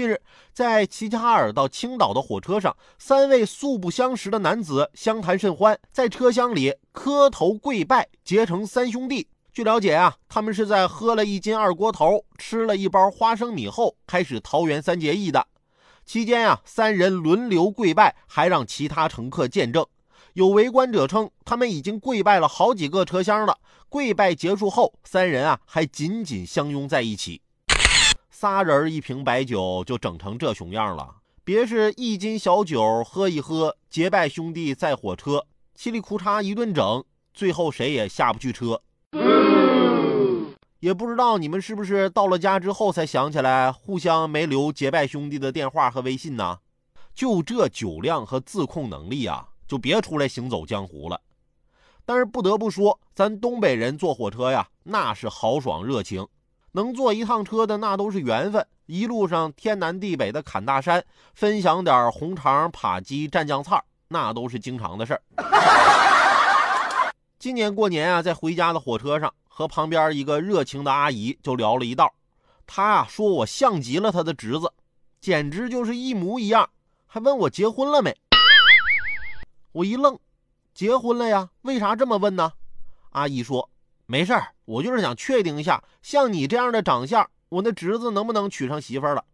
近日，在齐齐哈尔到青岛的火车上，三位素不相识的男子相谈甚欢，在车厢里磕头跪拜，结成三兄弟。据了解啊，他们是在喝了一斤二锅头、吃了一包花生米后，开始桃园三结义的。期间啊，三人轮流跪拜，还让其他乘客见证。有围观者称，他们已经跪拜了好几个车厢了。跪拜结束后，三人啊还紧紧相拥在一起。仨人一瓶白酒就整成这熊样了，别是一斤小酒喝一喝，结拜兄弟在火车，嘁里库嚓一顿整，最后谁也下不去车。也不知道你们是不是到了家之后才想起来互相没留结拜兄弟的电话和微信呢？就这酒量和自控能力啊，就别出来行走江湖了。但是不得不说，咱东北人坐火车呀，那是豪爽热情。能坐一趟车的那都是缘分，一路上天南地北的侃大山，分享点红肠、扒鸡、蘸酱菜那都是经常的事儿。今年过年啊，在回家的火车上，和旁边一个热情的阿姨就聊了一道。她啊说我像极了她的侄子，简直就是一模一样，还问我结婚了没。我一愣，结婚了呀？为啥这么问呢？阿姨说。没事儿，我就是想确定一下，像你这样的长相，我那侄子能不能娶上媳妇了？